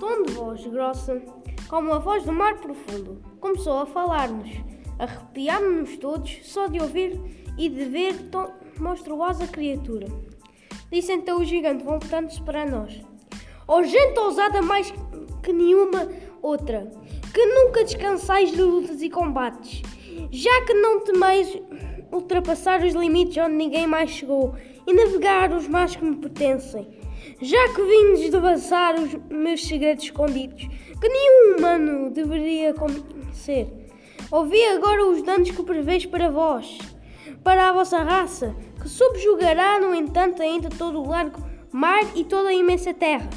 tom de voz grossa, como a voz do mar profundo, começou a falar-nos. Arrepiámos-nos todos só de ouvir e de ver tão monstruosa criatura. Disse então o gigante, voltando-se para nós. Ó oh, gente ousada mais que nenhuma outra, que nunca descansais de lutas e combates, já que não temeis ultrapassar os limites onde ninguém mais chegou e navegar os mares que me pertencem. Já que vim desvassar os meus segredos escondidos, que nenhum humano deveria conhecer, ouvi agora os danos que prevês para vós, para a vossa raça, que subjugará, no entanto, ainda todo o largo mar e toda a imensa terra.